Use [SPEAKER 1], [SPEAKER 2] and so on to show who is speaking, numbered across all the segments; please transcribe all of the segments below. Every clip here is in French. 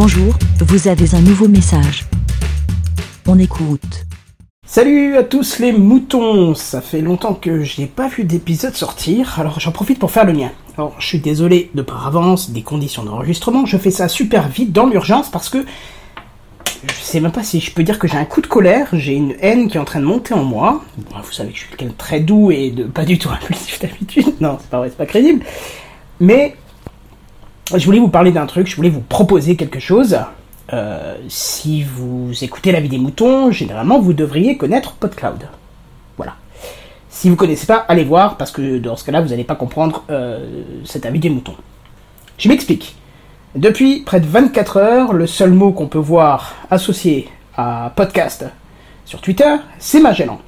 [SPEAKER 1] Bonjour, vous avez un nouveau message. On écoute.
[SPEAKER 2] Salut à tous les moutons Ça fait longtemps que j'ai pas vu d'épisode sortir, alors j'en profite pour faire le mien. Alors je suis désolé de par avance des conditions d'enregistrement, je fais ça super vite dans l'urgence parce que je sais même pas si je peux dire que j'ai un coup de colère, j'ai une haine qui est en train de monter en moi. vous savez que je suis quelqu'un de très doux et de pas du tout impulsif d'habitude, non c'est pas vrai, c'est pas crédible. Mais je voulais vous parler d'un truc, je voulais vous proposer quelque chose. Euh, si vous écoutez la vie des moutons, généralement vous devriez connaître PodCloud. Voilà. Si vous connaissez pas, allez voir parce que dans ce cas-là vous n'allez pas comprendre euh, cet avis des moutons. Je m'explique. Depuis près de 24 heures, le seul mot qu'on peut voir associé à podcast sur Twitter, c'est Magellan.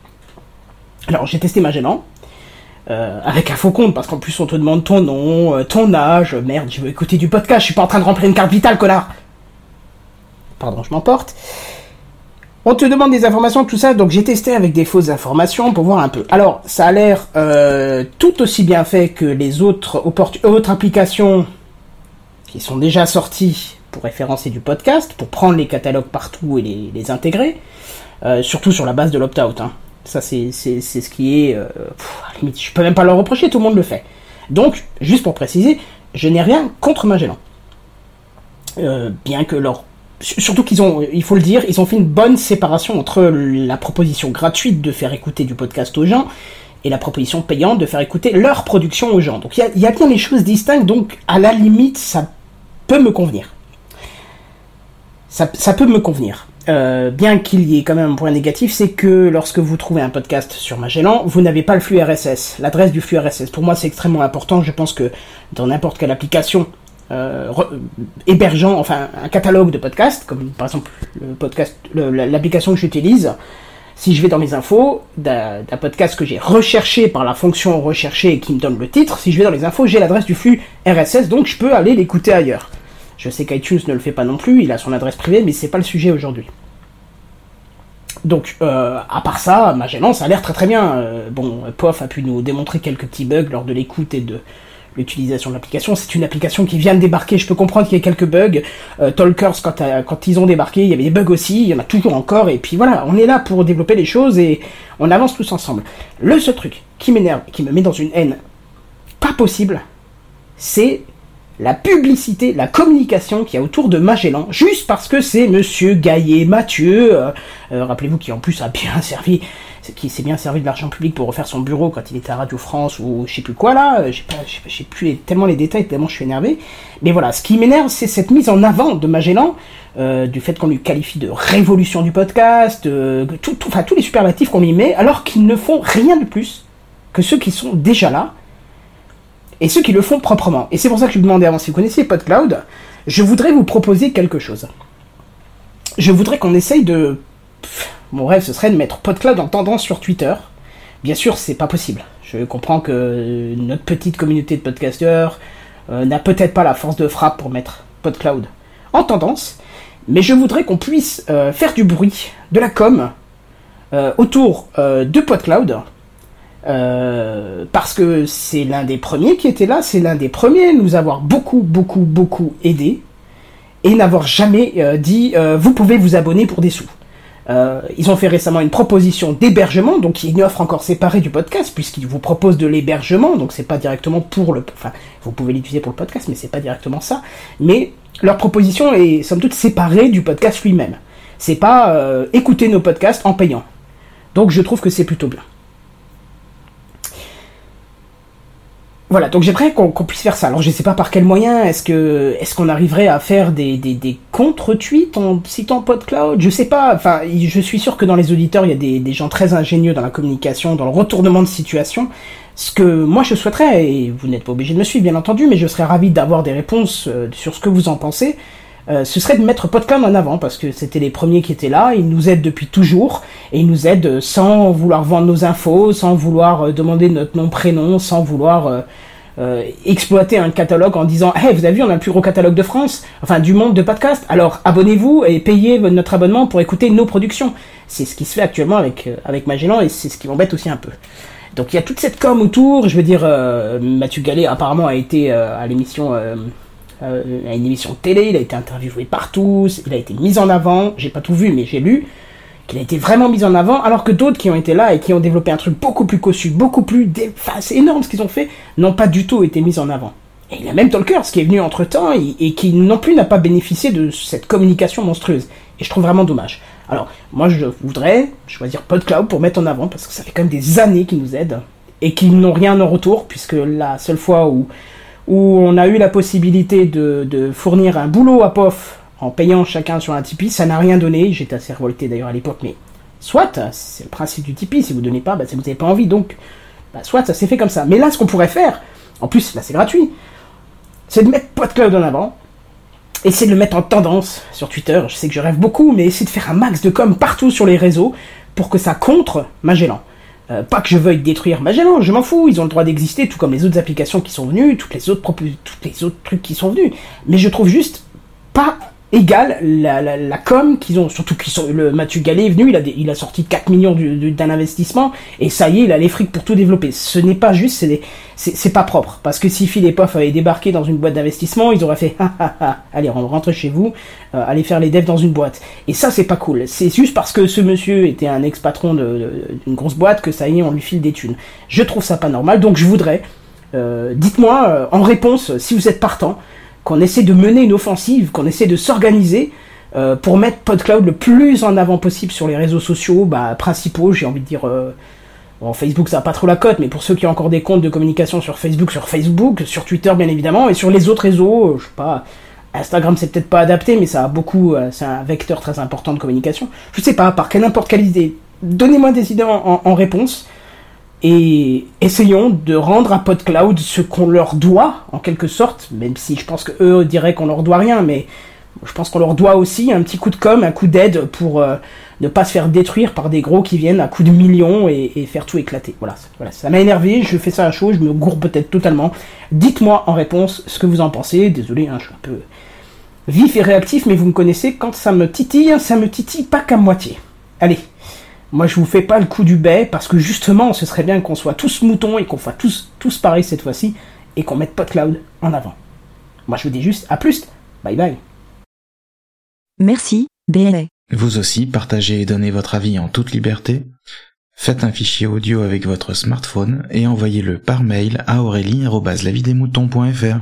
[SPEAKER 2] Alors j'ai testé Magellan, euh, avec un faux compte, parce qu'en plus on te demande ton nom, euh, ton âge, merde, je veux écouter du podcast, je suis pas en train de remplir une carte vitale, connard Pardon, je m'emporte. On te demande des informations, tout ça, donc j'ai testé avec des fausses informations pour voir un peu. Alors, ça a l'air euh, tout aussi bien fait que les autres, autres applications qui sont déjà sorties pour référencer du podcast, pour prendre les catalogues partout et les, intégrer, surtout sur la base de l'opt-out. Hein. Ça, c'est ce qui est. Euh, je peux même pas leur reprocher, tout le monde le fait. Donc, juste pour préciser, je n'ai rien contre Magellan. Euh, bien que leur. Surtout qu'ils ont, il faut le dire, ils ont fait une bonne séparation entre la proposition gratuite de faire écouter du podcast aux gens et la proposition payante de faire écouter leur production aux gens. Donc il y, y a, bien les choses distinctes, donc à la limite, ça peut me convenir. Ça, ça peut me convenir. Euh, bien qu'il y ait quand même un point négatif, c'est que lorsque vous trouvez un podcast sur Magellan, vous n'avez pas le flux RSS, l'adresse du flux RSS. Pour moi, c'est extrêmement important. Je pense que dans n'importe quelle application euh, hébergeant, enfin, un catalogue de podcasts, comme par exemple le podcast, l'application que j'utilise, si je vais dans mes infos d'un podcast que j'ai recherché par la fonction rechercher et qui me donne le titre, si je vais dans les infos, j'ai l'adresse du flux RSS, donc je peux aller l'écouter ailleurs. Je sais qu'iTunes ne le fait pas non plus, il a son adresse privée, mais c'est pas le sujet aujourd'hui. Donc, euh, à part ça, Magellan, ça a l'air très très bien. Euh, bon, POF a pu nous démontrer quelques petits bugs lors de l'écoute et de l'utilisation de l'application. C'est une application qui vient de débarquer, je peux comprendre qu'il y ait quelques bugs. Euh, Talkers, quand, quand, ils ont débarqué, il y avait des bugs aussi, il y en a toujours encore, et puis voilà, on est là pour développer les choses et on avance tous ensemble. Le seul truc qui m'énerve, qui me met dans une haine pas possible, c'est la publicité, la communication qu'il y a autour de Magellan, juste parce que c'est Monsieur Gaillet Mathieu, euh, euh, rappelez-vous qui en plus a bien servi, qui s'est bien servi de l'argent public pour refaire son bureau quand il était à Radio France ou je sais plus quoi là, euh, pas, j'ai plus tellement les détails tellement je suis énervé, mais voilà, ce qui m'énerve c'est cette mise en avant de Magellan, du fait qu'on lui qualifie de révolution du podcast, enfin tous les superlatifs qu'on lui met, alors qu'ils ne font rien de plus que ceux qui sont déjà là et ceux qui le font proprement. Et c'est pour ça que je vous demandais avant si vous connaissiez PodCloud, je voudrais vous proposer quelque chose. Je voudrais qu'on essaye de... Mon rêve, ce serait de mettre PodCloud en tendance sur Twitter. Bien sûr, c'est pas possible. Je comprends que notre petite communauté de podcasteurs euh, n'a peut-être pas la force de frappe pour mettre PodCloud en tendance, mais je voudrais qu'on puisse euh, faire du bruit, de la com, euh, autour de PodCloud, euh, parce que c'est l'un des premiers qui était là, c'est l'un des premiers à nous avoir beaucoup, beaucoup, beaucoup aidé et n'avoir jamais euh, dit euh, vous pouvez vous abonner pour des sous. ils ont fait récemment une proposition d'hébergement, donc une offre encore séparée du podcast, puisqu'ils vous proposent de l'hébergement, donc c'est pas directement pour le, enfin, vous pouvez l'utiliser pour le podcast, mais c'est pas directement ça. Mais leur proposition est somme toute séparée du podcast lui-même. C'est pas écouter nos podcasts en payant. Donc je trouve que c'est plutôt bien. Voilà, donc j'aimerais qu'on puisse faire ça. Alors je sais pas par quel moyen, est-ce que est-ce qu'on arriverait à faire des, des, des contre-tweets en citant PodCloud? Je sais pas, enfin je suis sûr que dans les auditeurs il y a des, des gens très ingénieux dans la communication, dans le retournement de situation. Ce que moi je souhaiterais, et vous n'êtes pas obligé de me suivre bien entendu, mais je serais ravi d'avoir des réponses euh, sur ce que vous en pensez. Euh, ce serait de mettre PodCloud en avant parce que c'était les premiers qui étaient là, ils nous aident depuis toujours et ils nous aident sans vouloir vendre nos infos, sans vouloir euh, demander notre nom prénom, sans vouloir exploiter un catalogue en disant hey vous avez vu on a le plus gros catalogue de France, enfin du monde de podcast, alors abonnez-vous et payez notre abonnement pour écouter nos productions. C'est ce qui se fait actuellement avec avec Magellan et c'est ce qui m'embête aussi un peu. Donc il y a toute cette com autour, je veux dire Mathieu Gallet apparemment a été à l'émission euh, à une émission télé, il a été interviewé partout, il a été mis en avant, j'ai pas tout vu mais j'ai lu qu'il a été vraiment mis en avant, alors que d'autres qui ont été là et qui ont développé un truc beaucoup plus cossu, beaucoup plus... Dé... Enfin, c'est énorme ce qu'ils ont fait, n'ont pas du tout été mis en avant. Et il y a même Tolkers qui est venu entre temps et, qui non plus n'a pas bénéficié de cette communication monstrueuse. Et je trouve vraiment dommage. Alors, moi je voudrais choisir PodCloud pour mettre en avant, parce que ça fait quand même des années qu'ils nous aident, et qu'ils n'ont rien en retour, puisque la seule fois où, où on a eu la possibilité de, de fournir un boulot à POF en payant chacun sur un Tipeee, ça n'a rien donné, j'étais assez révolté d'ailleurs à l'époque, mais soit, c'est le principe du Tipeee, si vous donnez pas, bah, vous n'avez pas envie, donc, bah, soit ça s'est fait comme ça. Mais là, ce qu'on pourrait faire, en plus, là c'est gratuit, c'est de mettre PodCloud en avant, essayer de le mettre en tendance sur Twitter. Je sais que je rêve beaucoup, mais essayer de faire un max de com partout sur les réseaux pour que ça contre Magellan. Euh, pas que je veuille détruire Magellan, je m'en fous, ils ont le droit d'exister, tout comme les autres applications qui sont venues, toutes les autres, toutes les autres trucs qui sont venus. Mais je trouve juste pas égale la, la, la com qu'ils ont, surtout qu'ils sont, le Mathieu Gallet est venu, il a, il a sorti 4 millions d'un investissement, et ça y est, il a les frics pour tout développer. Ce n'est pas juste, c'est pas propre. Parce que si Phil et Poff avaient débarqué dans une boîte d'investissement, ils auraient fait, ah, ah, ah, allez, rentre chez vous, euh, allez faire les devs dans une boîte. Et ça, c'est pas cool. C'est juste parce que ce monsieur était un ex-patron d'une grosse boîte que ça y est, on lui file des thunes. Je trouve ça pas normal, donc je voudrais, euh, dites-moi euh, en réponse si vous êtes partant, qu'on essaie de mener une offensive, qu'on essaie de s'organiser euh, pour mettre PodCloud le plus en avant possible sur les réseaux sociaux bah, principaux, j'ai envie de dire... Euh, bon, Facebook ça n'a pas trop la cote, mais pour ceux qui ont encore des comptes de communication sur Facebook, sur Facebook, sur Twitter bien évidemment, et sur les autres réseaux, euh, je sais pas, Instagram c'est peut-être pas adapté, mais ça a beaucoup, c'est un vecteur très important de communication. Je sais pas, par quelle n'importe quelle idée. Donnez-moi des idées en, en réponse et essayons de rendre à PodCloud ce qu'on leur doit, en quelque sorte, même si je pense qu'eux diraient qu'on leur doit rien, mais je pense qu'on leur doit aussi un petit coup de com, un coup d'aide pour euh, ne pas se faire détruire par des gros qui viennent à coups de millions et, faire tout éclater. Voilà, voilà ça m'a énervé, je fais ça à chaud, je me gourre peut-être totalement. Dites-moi en réponse ce que vous en pensez. Désolé, hein, je suis un peu vif et réactif, mais vous me connaissez, quand ça me titille, ça me titille pas qu'à moitié. Allez, moi, je vous fais pas le coup du bec parce que justement, ce serait bien qu'on soit tous moutons et qu'on fasse tous, tous pareil cette fois-ci et qu'on mette PodCloud en avant. Moi, je vous dis juste à plus. Bye bye.
[SPEAKER 1] Merci, BLA.
[SPEAKER 3] Vous aussi, partagez et donnez votre avis en toute liberté. Faites un fichier audio avec votre smartphone et envoyez-le par mail à aurélie.lavidemouton.fr.